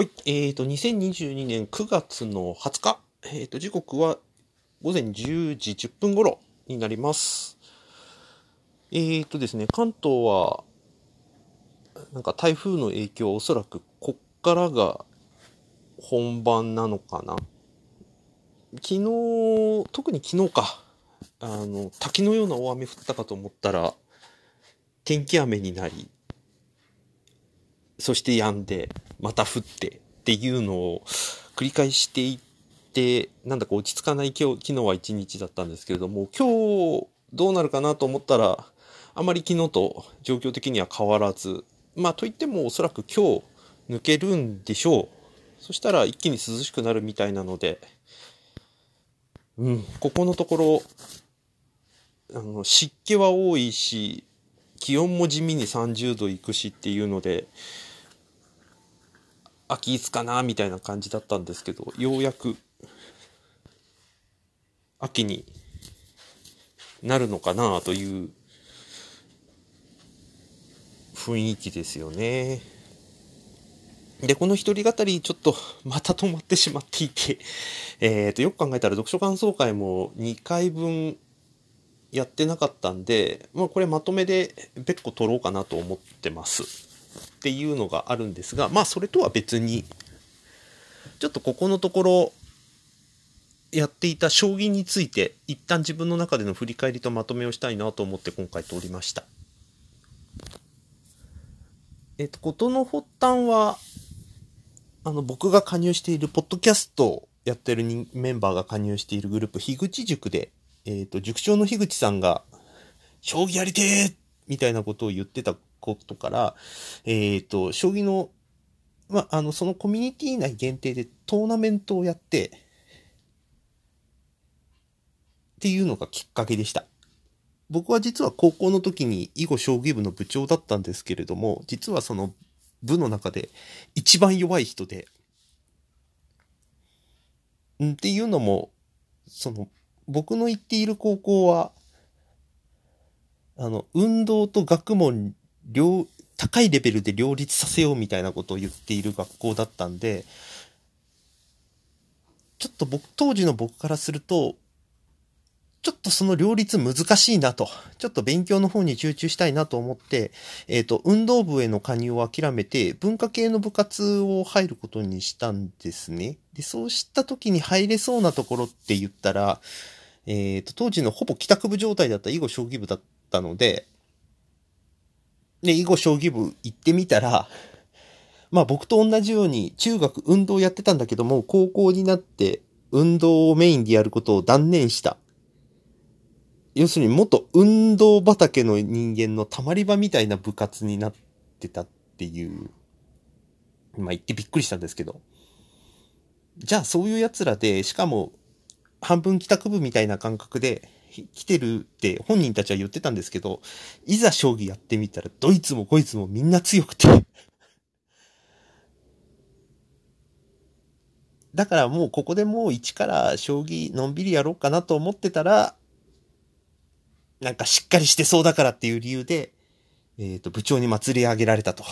はい。えーと、2022年9月の20日。えーと、時刻は午前10時10分頃になります。えーとですね、関東は、なんか台風の影響、おそらくこっからが本番なのかな。昨日、特に昨日か。あの、滝のような大雨降ったかと思ったら、天気雨になり、そして止んで、また降ってっていうのを繰り返していって、なんだか落ち着かない今日、昨日は一日だったんですけれども、今日どうなるかなと思ったら、あまり昨日と状況的には変わらず、まあといってもおそらく今日抜けるんでしょう。そしたら一気に涼しくなるみたいなので、うん、ここのところ、あの、湿気は多いし、気温も地味に30度いくしっていうので、秋いつかなみたいな感じだったんですけど、ようやく秋になるのかなという雰囲気ですよね。で、この一人語り、ちょっと、また止まってしまっていて、えっ、ー、と、よく考えたら読書感想会も2回分やってなかったんで、まあ、これまとめで別個取ろうかなと思ってます。っていうのがあるんですが、まあそれとは別に、ちょっとここのところ、やっていた将棋について、一旦自分の中での振り返りとまとめをしたいなと思って今回通りました。えっと、ことの発端は、あの、僕が加入しているポッドキャストをやってるメンバーが加入しているグループ、樋口塾で、えっと、塾長の樋口さんが、将棋やりてーみたいなことを言ってたことから、えっ、ー、と、将棋の、まあ、あの、そのコミュニティ内限定でトーナメントをやって、っていうのがきっかけでした。僕は実は高校の時に囲碁将棋部の部長だったんですけれども、実はその部の中で一番弱い人で、んっていうのも、その、僕の行っている高校は、あの、運動と学問両、高いレベルで両立させようみたいなことを言っている学校だったんで、ちょっと僕、当時の僕からすると、ちょっとその両立難しいなと、ちょっと勉強の方に集中したいなと思って、えっ、ー、と、運動部への加入を諦めて、文化系の部活を入ることにしたんですね。で、そうした時に入れそうなところって言ったら、えっ、ー、と、当時のほぼ帰宅部状態だった囲碁将棋部だったので、で、囲碁将棋部行ってみたら、まあ僕と同じように中学運動やってたんだけども、高校になって運動をメインでやることを断念した。要するに元運動畑の人間のたまり場みたいな部活になってたっていう、まあ言ってびっくりしたんですけど。じゃあそういう奴らで、しかも半分帰宅部みたいな感覚で、来てるって本人たちは言ってたんですけど、いざ将棋やってみたら、ドイツもこいつもみんな強くてだからもうここでもう一から将棋のんびりやろうかなと思ってたら、なんかしっかりしてそうだからっていう理由で、えっ、ー、と、部長に祭り上げられたと。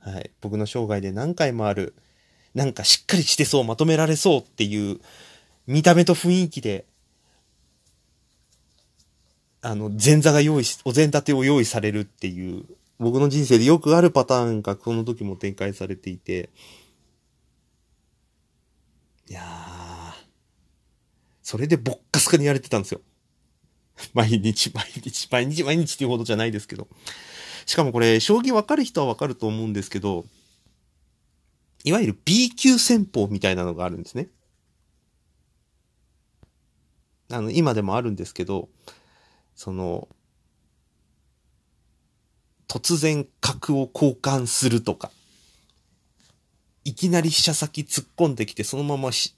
はい。僕の生涯で何回もある、なんかしっかりしてそう、まとめられそうっていう見た目と雰囲気で、あの、前座が用意し、お膳立てを用意されるっていう、僕の人生でよくあるパターンがこの時も展開されていて、いやー、それでぼっかすかにやれてたんですよ。毎日、毎日、毎日、毎日っていうほどじゃないですけど。しかもこれ、将棋わかる人はわかると思うんですけど、いわゆる B 級戦法みたいなのがあるんですね。あの、今でもあるんですけど、その、突然角を交換するとか、いきなり飛車先突っ込んできて、そのままし、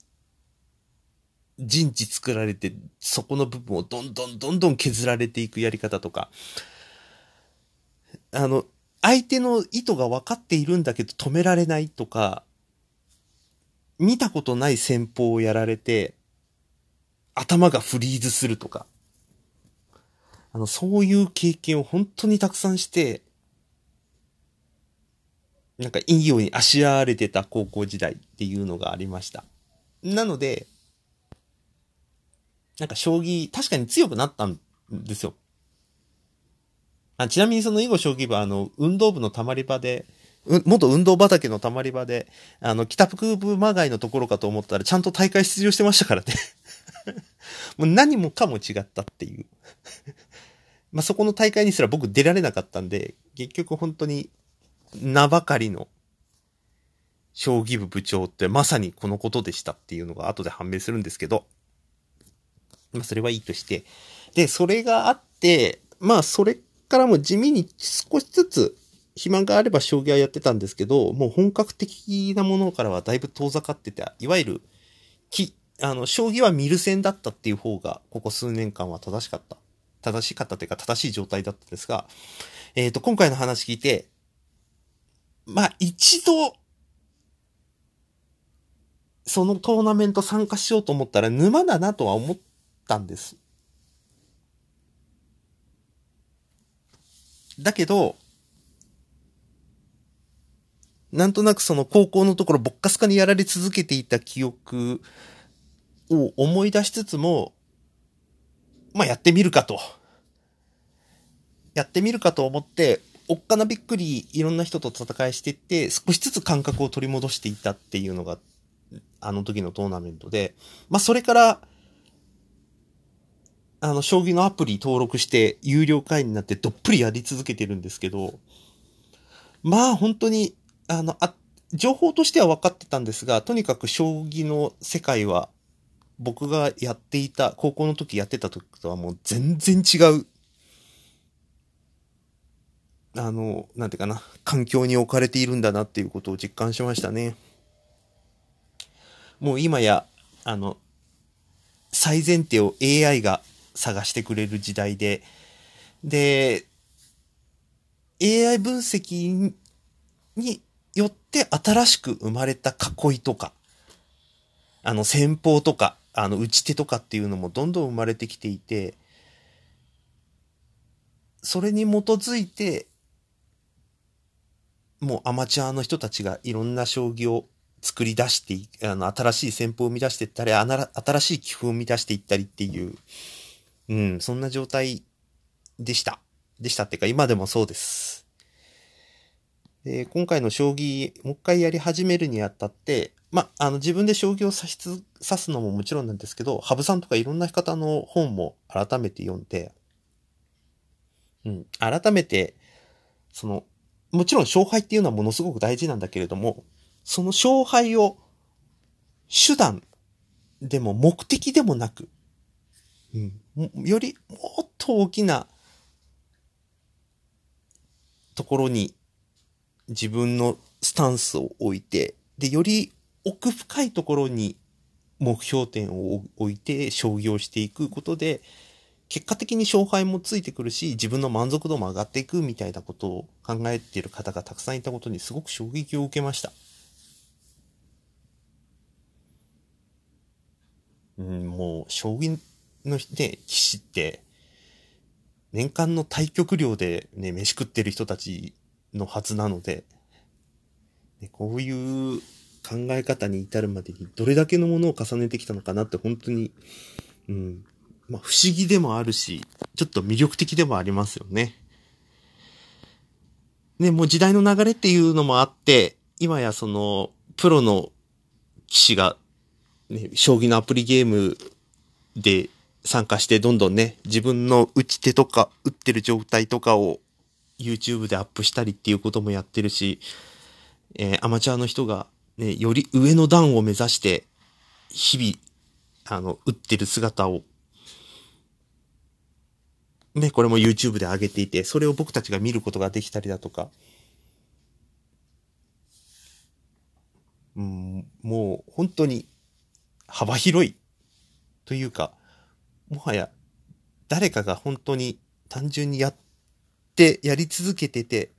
陣地作られて、そこの部分をどんどんどんどん削られていくやり方とか、あの、相手の意図が分かっているんだけど止められないとか、見たことない戦法をやられて、頭がフリーズするとか、あの、そういう経験を本当にたくさんして、なんかいいようにあしらわれてた高校時代っていうのがありました。なので、なんか将棋、確かに強くなったんですよ。あちなみにその囲碁将棋部は、あの、運動部のたまり場で、元運動畑のたまり場で、あの、北福部まがいのところかと思ったら、ちゃんと大会出場してましたからね。もう何もかも違ったっていう。まあ、そこの大会にすら僕出られなかったんで、結局本当に名ばかりの将棋部部長ってまさにこのことでしたっていうのが後で判明するんですけど、まあそれはいいとして。で、それがあって、まあそれからも地味に少しずつ暇があれば将棋はやってたんですけど、もう本格的なものからはだいぶ遠ざかってて、いわゆる、き、あの、将棋は見る線だったっていう方が、ここ数年間は正しかった。正しかったというか正しい状態だったんですが、えっ、ー、と、今回の話聞いて、まあ、一度、そのトーナメント参加しようと思ったら沼だなとは思ったんです。だけど、なんとなくその高校のところぼっかすかにやられ続けていた記憶を思い出しつつも、まあやってみるかと。やってみるかと思って、おっかなびっくりいろんな人と戦いしていって、少しずつ感覚を取り戻していたっていうのが、あの時のトーナメントで、まあそれから、あの、将棋のアプリ登録して有料会員になってどっぷりやり続けてるんですけど、まあ本当に、あの、あ、情報としては分かってたんですが、とにかく将棋の世界は僕がやっていた、高校の時やってた時とはもう全然違う、あの、なんていうかな、環境に置かれているんだなっていうことを実感しましたね。もう今や、あの、最前提を AI が探してくれる時代で、で、AI 分析によって新しく生まれた囲いとか、あの戦法とか、あの打ち手とかっていうのもどんどん生まれてきていて、それに基づいて、もうアマチュアの人たちがいろんな将棋を作り出して、あの、新しい戦法を生み出していったり、新しい棋風を生み出していったりっていう、うん、そんな状態でした。でしたっていうか、今でもそうです。で、今回の将棋、もう一回やり始めるにあたって、ま、あの、自分で将棋を指し指すのももちろんなんですけど、羽生さんとかいろんな方の本も改めて読んで、うん、改めて、その、もちろん勝敗っていうのはものすごく大事なんだけれども、その勝敗を手段でも目的でもなく、うん、よりもっと大きなところに自分のスタンスを置いて、で、より奥深いところに目標点を置いて将棋をしていくことで、結果的に勝敗もついてくるし、自分の満足度も上がっていくみたいなことを考えている方がたくさんいたことにすごく衝撃を受けました。うん、もう、将棋のね、棋士って、年間の対局量でね、飯食ってる人たちのはずなので、ね、こういう考え方に至るまでにどれだけのものを重ねてきたのかなって本当に、うん、まあ不思議でもあるし、ちょっと魅力的でもありますよね。ね、もう時代の流れっていうのもあって、今やその、プロの棋士が、ね、将棋のアプリゲームで参加してどんどんね、自分の打ち手とか打ってる状態とかを YouTube でアップしたりっていうこともやってるし、えー、アマチュアの人がね、より上の段を目指して、日々、あの、打ってる姿を、ね、これも YouTube で上げていて、それを僕たちが見ることができたりだとか、うん、もう本当に幅広いというか、もはや誰かが本当に単純にやってやり続けてて、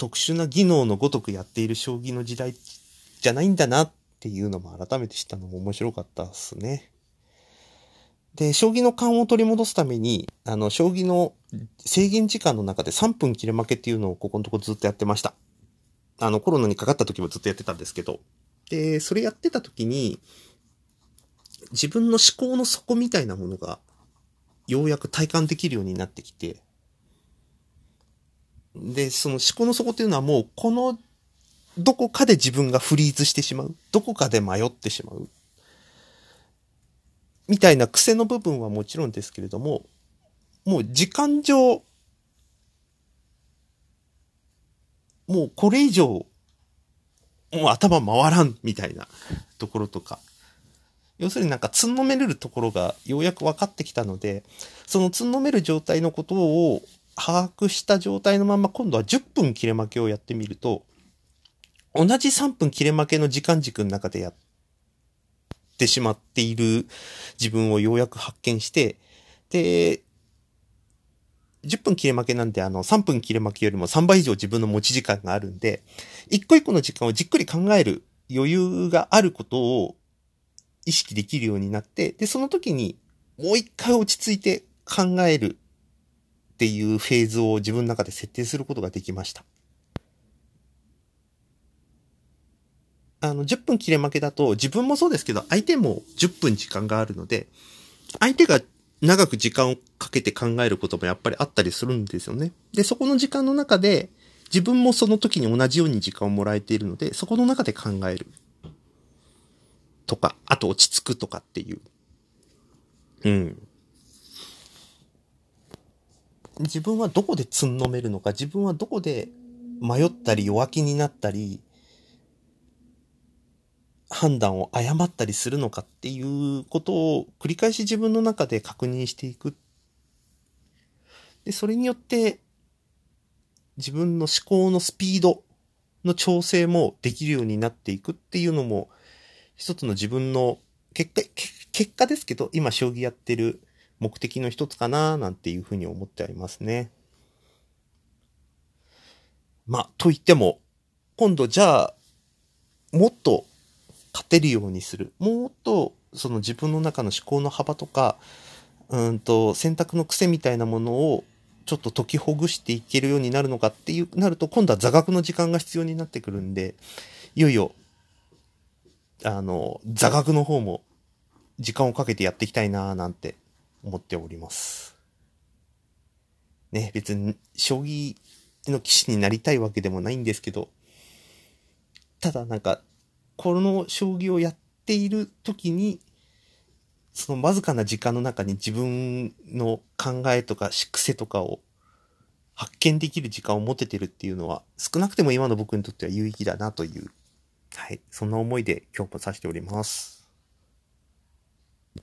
特殊な技能のごとくやっている将棋の時代じゃないんだなっていうのも改めて知ったのも面白かったっすね。で、将棋の勘を取り戻すために、あの、将棋の制限時間の中で3分切れ負けっていうのをここのとこずっとやってました。あの、コロナにかかった時もずっとやってたんですけど。で、それやってた時に、自分の思考の底みたいなものが、ようやく体感できるようになってきて、で、その思考の底っていうのはもう、この、どこかで自分がフリーズしてしまう。どこかで迷ってしまう。みたいな癖の部分はもちろんですけれども、もう時間上、もうこれ以上、もう頭回らんみたいなところとか。要するになんかつんのめれるところがようやく分かってきたので、そのつんのめる状態のことを把握した状態のまま今度は10分切れ負けをやってみると、同じ3分切れ負けの時間軸の中でやってしまっている自分をようやく発見して、で、10分切れ負けなんで、あの、3分切れ負けよりも3倍以上自分の持ち時間があるんで、一個一個の時間をじっくり考える余裕があることを意識できるようになって、で、その時にもう一回落ち着いて考えるっていうフェーズを自分の中で設定することができました。あの、10分切れ負けだと、自分もそうですけど、相手も10分時間があるので、相手が長く時間をかけて考えることもやっぱりあったりするんですよね。で、そこの時間の中で、自分もその時に同じように時間をもらえているので、そこの中で考える。とか、あと落ち着くとかっていう。うん。自分はどこでつんのめるのか、自分はどこで迷ったり弱気になったり、判断を誤ったりするのかっていうことを繰り返し自分の中で確認していく。で、それによって自分の思考のスピードの調整もできるようになっていくっていうのも一つの自分の結果、結果ですけど、今将棋やってる目的の一つかななんていうふうに思ってありますね。まあ、と言っても、今度じゃあ、もっと勝てるようにする。もっと、その自分の中の思考の幅とか、うんと、選択の癖みたいなものを、ちょっと解きほぐしていけるようになるのかっていう、なると、今度は座学の時間が必要になってくるんで、いよいよ、あの、座学の方も、時間をかけてやっていきたいなぁなんて思っております。ね、別に、将棋の棋士になりたいわけでもないんですけど、ただなんか、この将棋をやっている時に、そのわずかな時間の中に自分の考えとか癖とかを発見できる時間を持ててるっていうのは、少なくても今の僕にとっては有意義だなという、はい、そんな思いで今日もさせております。